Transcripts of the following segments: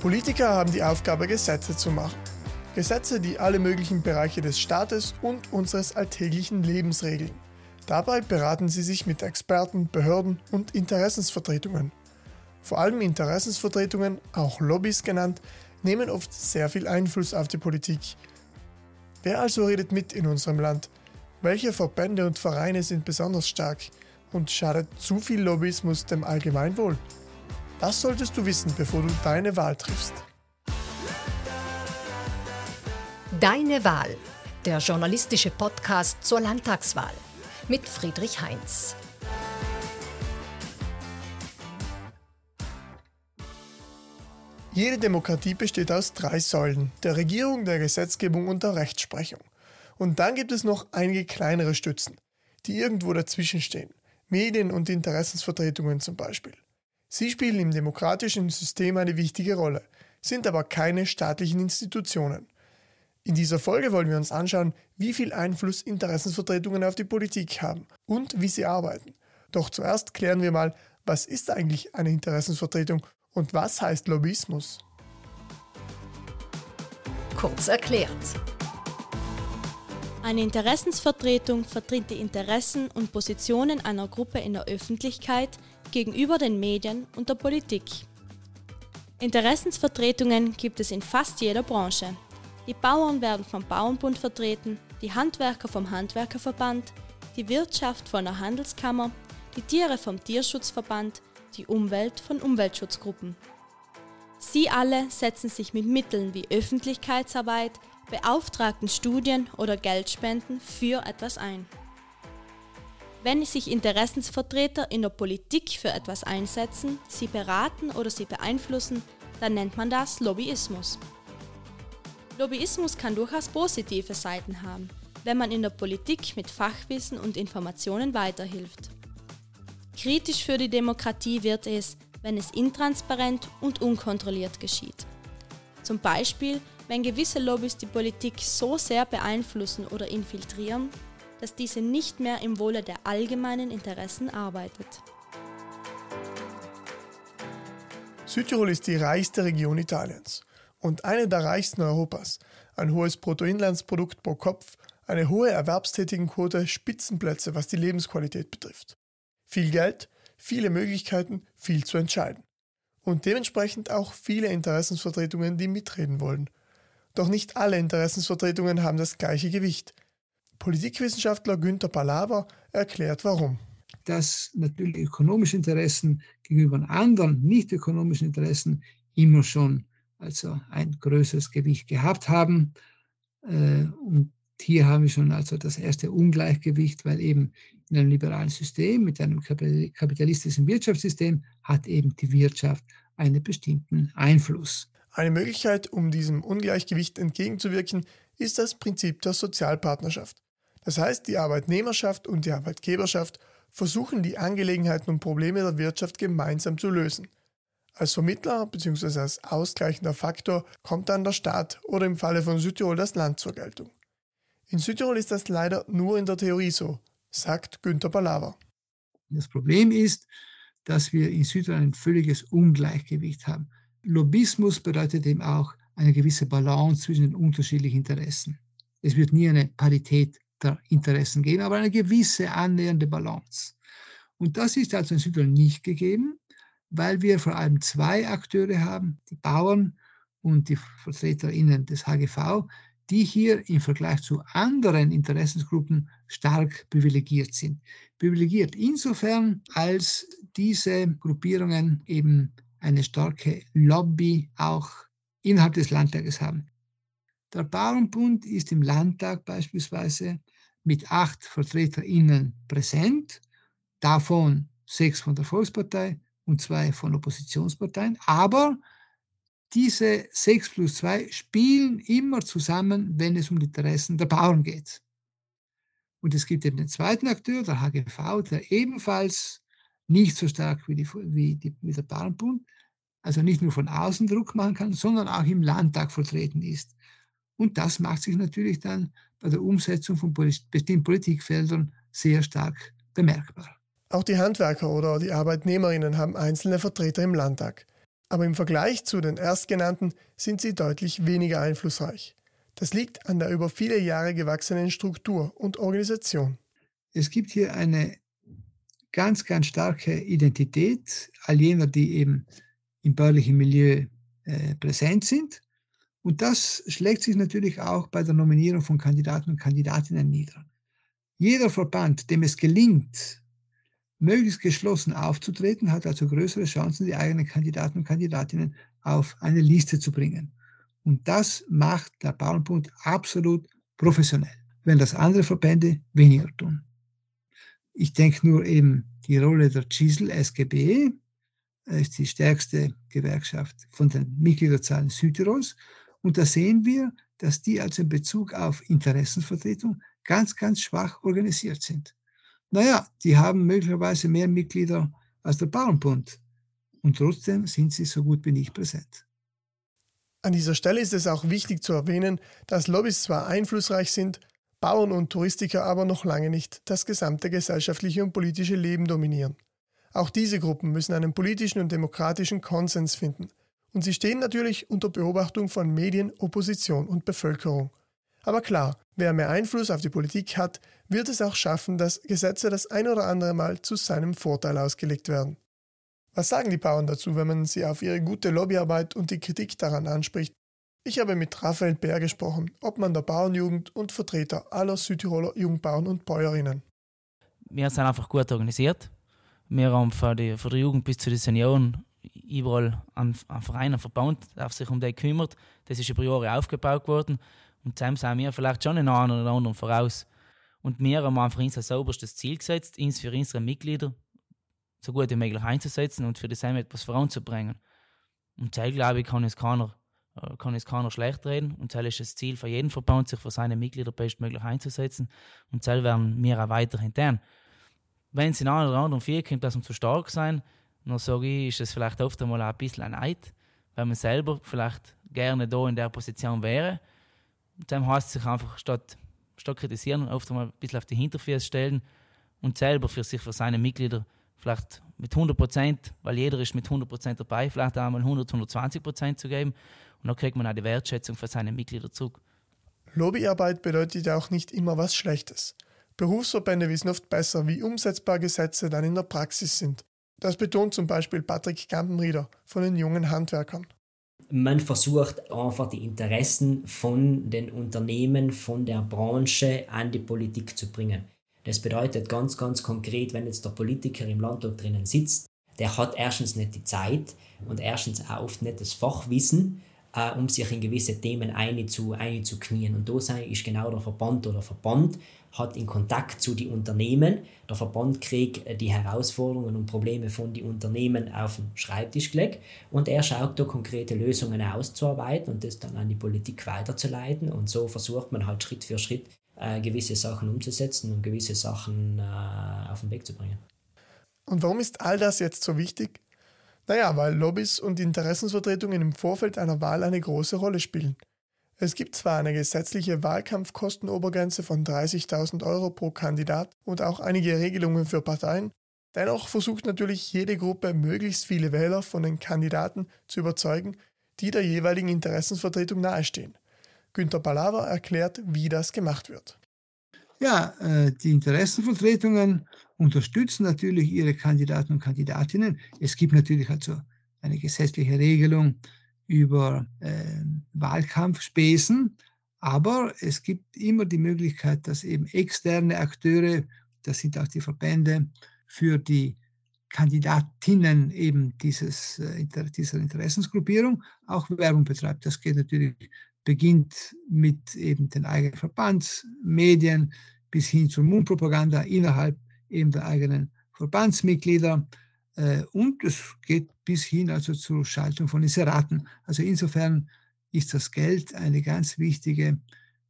Politiker haben die Aufgabe, Gesetze zu machen. Gesetze, die alle möglichen Bereiche des Staates und unseres alltäglichen Lebens regeln. Dabei beraten sie sich mit Experten, Behörden und Interessensvertretungen. Vor allem Interessensvertretungen, auch Lobbys genannt, nehmen oft sehr viel Einfluss auf die Politik. Wer also redet mit in unserem Land? Welche Verbände und Vereine sind besonders stark? Und schadet zu viel Lobbyismus dem Allgemeinwohl? Das solltest du wissen, bevor du deine Wahl triffst. Deine Wahl, der journalistische Podcast zur Landtagswahl mit Friedrich Heinz. Jede Demokratie besteht aus drei Säulen, der Regierung, der Gesetzgebung und der Rechtsprechung. Und dann gibt es noch einige kleinere Stützen, die irgendwo dazwischen stehen. Medien und Interessensvertretungen zum Beispiel. Sie spielen im demokratischen System eine wichtige Rolle, sind aber keine staatlichen Institutionen. In dieser Folge wollen wir uns anschauen, wie viel Einfluss Interessensvertretungen auf die Politik haben und wie sie arbeiten. Doch zuerst klären wir mal, was ist eigentlich eine Interessensvertretung und was heißt Lobbyismus? Kurz erklärt. Eine Interessensvertretung vertritt die Interessen und Positionen einer Gruppe in der Öffentlichkeit gegenüber den Medien und der Politik. Interessensvertretungen gibt es in fast jeder Branche. Die Bauern werden vom Bauernbund vertreten, die Handwerker vom Handwerkerverband, die Wirtschaft von der Handelskammer, die Tiere vom Tierschutzverband, die Umwelt von Umweltschutzgruppen. Sie alle setzen sich mit Mitteln wie Öffentlichkeitsarbeit, beauftragten Studien oder Geldspenden für etwas ein. Wenn sich Interessensvertreter in der Politik für etwas einsetzen, sie beraten oder sie beeinflussen, dann nennt man das Lobbyismus. Lobbyismus kann durchaus positive Seiten haben, wenn man in der Politik mit Fachwissen und Informationen weiterhilft. Kritisch für die Demokratie wird es, wenn es intransparent und unkontrolliert geschieht. Zum Beispiel, wenn gewisse Lobbys die Politik so sehr beeinflussen oder infiltrieren, dass diese nicht mehr im Wohle der allgemeinen Interessen arbeitet. Südtirol ist die reichste Region Italiens und eine der reichsten Europas. Ein hohes Bruttoinlandsprodukt pro Kopf, eine hohe Erwerbstätigenquote, Spitzenplätze, was die Lebensqualität betrifft. Viel Geld, viele Möglichkeiten, viel zu entscheiden. Und dementsprechend auch viele Interessensvertretungen, die mitreden wollen. Doch nicht alle Interessensvertretungen haben das gleiche Gewicht. Politikwissenschaftler Günther Palaver erklärt warum. Dass natürlich ökonomische Interessen gegenüber anderen nicht ökonomischen Interessen immer schon also ein größeres Gewicht gehabt haben. Äh, und hier haben wir schon also das erste Ungleichgewicht, weil eben in einem liberalen System, mit einem kapitalistischen Wirtschaftssystem, hat eben die Wirtschaft einen bestimmten Einfluss. Eine Möglichkeit, um diesem Ungleichgewicht entgegenzuwirken, ist das Prinzip der Sozialpartnerschaft. Das heißt, die Arbeitnehmerschaft und die Arbeitgeberschaft versuchen die Angelegenheiten und Probleme der Wirtschaft gemeinsam zu lösen. Als Vermittler bzw. als ausgleichender Faktor kommt dann der Staat oder im Falle von Südtirol das Land zur Geltung. In Südtirol ist das leider nur in der Theorie so, sagt Günter Palaver. Das Problem ist, dass wir in Südtirol ein völliges Ungleichgewicht haben. Lobbyismus bedeutet eben auch eine gewisse Balance zwischen den unterschiedlichen Interessen. Es wird nie eine Parität der Interessen geben, aber eine gewisse annähernde Balance. Und das ist also in Südtirol nicht gegeben, weil wir vor allem zwei Akteure haben, die Bauern und die VertreterInnen des HGV, die hier im Vergleich zu anderen Interessensgruppen stark privilegiert sind. Privilegiert insofern, als diese Gruppierungen eben eine starke Lobby auch innerhalb des Landtages haben. Der Bauernbund ist im Landtag beispielsweise mit acht VertreterInnen präsent, davon sechs von der Volkspartei und zwei von Oppositionsparteien. Aber diese sechs plus zwei spielen immer zusammen, wenn es um die Interessen der Bauern geht. Und es gibt eben den zweiten Akteur, der HGV, der ebenfalls nicht so stark wie, die, wie, die, wie der Bauernbund, also nicht nur von außen Druck machen kann, sondern auch im Landtag vertreten ist. Und das macht sich natürlich dann bei der Umsetzung von bestimmten Politikfeldern sehr stark bemerkbar. Auch die Handwerker oder die Arbeitnehmerinnen haben einzelne Vertreter im Landtag. Aber im Vergleich zu den erstgenannten sind sie deutlich weniger einflussreich. Das liegt an der über viele Jahre gewachsenen Struktur und Organisation. Es gibt hier eine ganz, ganz starke Identität all jener, die eben im bäuerlichen Milieu äh, präsent sind. Und das schlägt sich natürlich auch bei der Nominierung von Kandidaten und Kandidatinnen nieder. Jeder Verband, dem es gelingt, möglichst geschlossen aufzutreten, hat also größere Chancen, die eigenen Kandidaten und Kandidatinnen auf eine Liste zu bringen. Und das macht der Bauernbund absolut professionell, wenn das andere Verbände weniger tun. Ich denke nur eben die Rolle der CISL SGB, ist die stärkste Gewerkschaft von den Mitgliederzahlen Südtirols. Und da sehen wir, dass die also in Bezug auf Interessenvertretung ganz, ganz schwach organisiert sind. Naja, die haben möglicherweise mehr Mitglieder als der Bauernbund. Und trotzdem sind sie so gut wie nicht präsent. An dieser Stelle ist es auch wichtig zu erwähnen, dass Lobbys zwar einflussreich sind, Bauern und Touristiker aber noch lange nicht das gesamte gesellschaftliche und politische Leben dominieren. Auch diese Gruppen müssen einen politischen und demokratischen Konsens finden. Und sie stehen natürlich unter Beobachtung von Medien, Opposition und Bevölkerung. Aber klar, wer mehr Einfluss auf die Politik hat, wird es auch schaffen, dass Gesetze das ein oder andere Mal zu seinem Vorteil ausgelegt werden. Was sagen die Bauern dazu, wenn man sie auf ihre gute Lobbyarbeit und die Kritik daran anspricht? Ich habe mit Raphael Bär gesprochen, Obmann der Bauernjugend und Vertreter aller Südtiroler Jugendbauern und Bäuerinnen. Wir sind einfach gut organisiert. Wir haben für die, für die Jugend bis zu den Senioren überall einen, Verein, einen Verband, der sich um die kümmert. Das ist über Jahre aufgebaut worden. Und zusammen sind wir vielleicht schon in einem oder anderen voraus. Und wir haben einfach uns als oberstes Ziel gesetzt, uns für unsere Mitglieder so gut wie möglich einzusetzen und für Sam etwas voranzubringen. Und das, glaube ich, kann es keiner, kann es keiner schlecht reden. Und das ist das Ziel für jeden Verband, sich für seine Mitglieder bestmöglich einzusetzen. Und das werden wir auch weiterhin tun. Wenn es in einer oder anderen Vier kommt, dass wir zu stark sein, dann sage ich, ist es vielleicht oft einmal ein bisschen ein Neid, weil man selber vielleicht gerne da in der Position wäre. Und dann heißt es sich einfach, statt, statt kritisieren, oft einmal ein bisschen auf die Hinterfüße stellen und selber für sich, für seine Mitglieder vielleicht mit 100 Prozent, weil jeder ist mit 100 Prozent dabei, vielleicht einmal 100, 120 Prozent zu geben. Und dann kriegt man auch die Wertschätzung für seine Mitglieder zurück. Lobbyarbeit bedeutet ja auch nicht immer was Schlechtes. Berufsverbände wissen oft besser, wie umsetzbar Gesetze dann in der Praxis sind. Das betont zum Beispiel Patrick Gampenrieder von den jungen Handwerkern. Man versucht einfach die Interessen von den Unternehmen, von der Branche an die Politik zu bringen. Das bedeutet ganz, ganz konkret, wenn jetzt der Politiker im Landtag drinnen sitzt, der hat erstens nicht die Zeit und erstens auch oft nicht das Fachwissen, äh, um sich in gewisse Themen einzuknien. Und da ist genau der Verband oder Verband hat in Kontakt zu den Unternehmen. Der Verband kriegt äh, die Herausforderungen und Probleme von den Unternehmen auf den Schreibtisch gelegt und er schaut da konkrete Lösungen auszuarbeiten und das dann an die Politik weiterzuleiten. Und so versucht man halt Schritt für Schritt äh, gewisse Sachen umzusetzen und gewisse Sachen äh, auf den Weg zu bringen. Und warum ist all das jetzt so wichtig? Naja, weil Lobbys und Interessensvertretungen im Vorfeld einer Wahl eine große Rolle spielen. Es gibt zwar eine gesetzliche Wahlkampfkostenobergrenze von 30.000 Euro pro Kandidat und auch einige Regelungen für Parteien, dennoch versucht natürlich jede Gruppe möglichst viele Wähler von den Kandidaten zu überzeugen, die der jeweiligen Interessensvertretung nahestehen. Günter Palaver erklärt, wie das gemacht wird. Ja, äh, die Interessenvertretungen unterstützen natürlich ihre Kandidaten und Kandidatinnen. Es gibt natürlich also eine gesetzliche Regelung über äh, Wahlkampfspesen, aber es gibt immer die Möglichkeit, dass eben externe Akteure, das sind auch die Verbände, für die Kandidatinnen eben dieses, äh, dieser Interessensgruppierung auch Werbung betreibt. Das geht natürlich beginnt mit eben den eigenen Verbandsmedien bis hin zur Mundpropaganda innerhalb eben der eigenen Verbandsmitglieder. Äh, und es geht bis hin also zur Schaltung von Inseraten. Also insofern ist das Geld eine ganz wichtige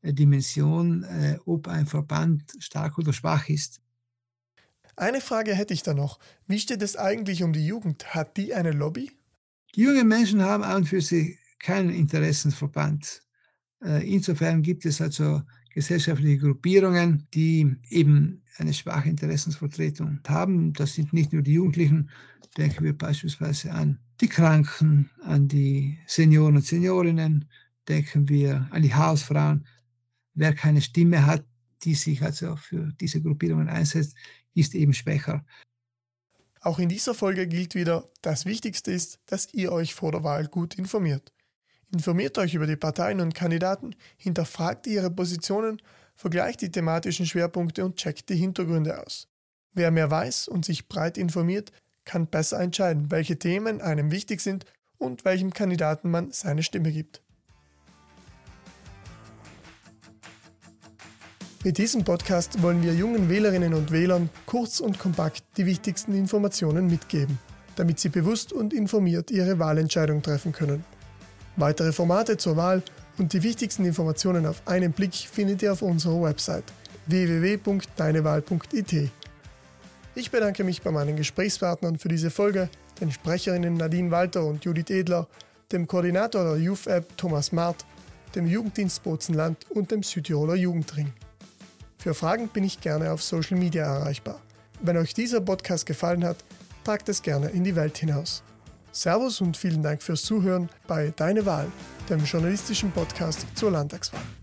äh, Dimension, äh, ob ein Verband stark oder schwach ist. Eine Frage hätte ich da noch. Wie steht es eigentlich um die Jugend? Hat die eine Lobby? Die jungen Menschen haben an und für sich keinen Interessenverband. Äh, insofern gibt es also gesellschaftliche Gruppierungen, die eben eine schwache Interessensvertretung haben. Das sind nicht nur die Jugendlichen, denken wir beispielsweise an die Kranken, an die Senioren und Seniorinnen, denken wir an die Hausfrauen. Wer keine Stimme hat, die sich also für diese Gruppierungen einsetzt, ist eben schwächer. Auch in dieser Folge gilt wieder, das Wichtigste ist, dass ihr euch vor der Wahl gut informiert. Informiert euch über die Parteien und Kandidaten, hinterfragt ihre Positionen, vergleicht die thematischen Schwerpunkte und checkt die Hintergründe aus. Wer mehr weiß und sich breit informiert, kann besser entscheiden, welche Themen einem wichtig sind und welchem Kandidaten man seine Stimme gibt. Mit diesem Podcast wollen wir jungen Wählerinnen und Wählern kurz und kompakt die wichtigsten Informationen mitgeben, damit sie bewusst und informiert ihre Wahlentscheidung treffen können. Weitere Formate zur Wahl und die wichtigsten Informationen auf einen Blick findet ihr auf unserer Website www.deinewahl.it. Ich bedanke mich bei meinen Gesprächspartnern für diese Folge, den Sprecherinnen Nadine Walter und Judith Edler, dem Koordinator der Youth App Thomas Mart, dem Jugenddienst Bozenland und dem Südtiroler Jugendring. Für Fragen bin ich gerne auf Social Media erreichbar. Wenn euch dieser Podcast gefallen hat, tragt es gerne in die Welt hinaus. Servus und vielen Dank fürs Zuhören bei Deine Wahl, dem journalistischen Podcast zur Landtagswahl.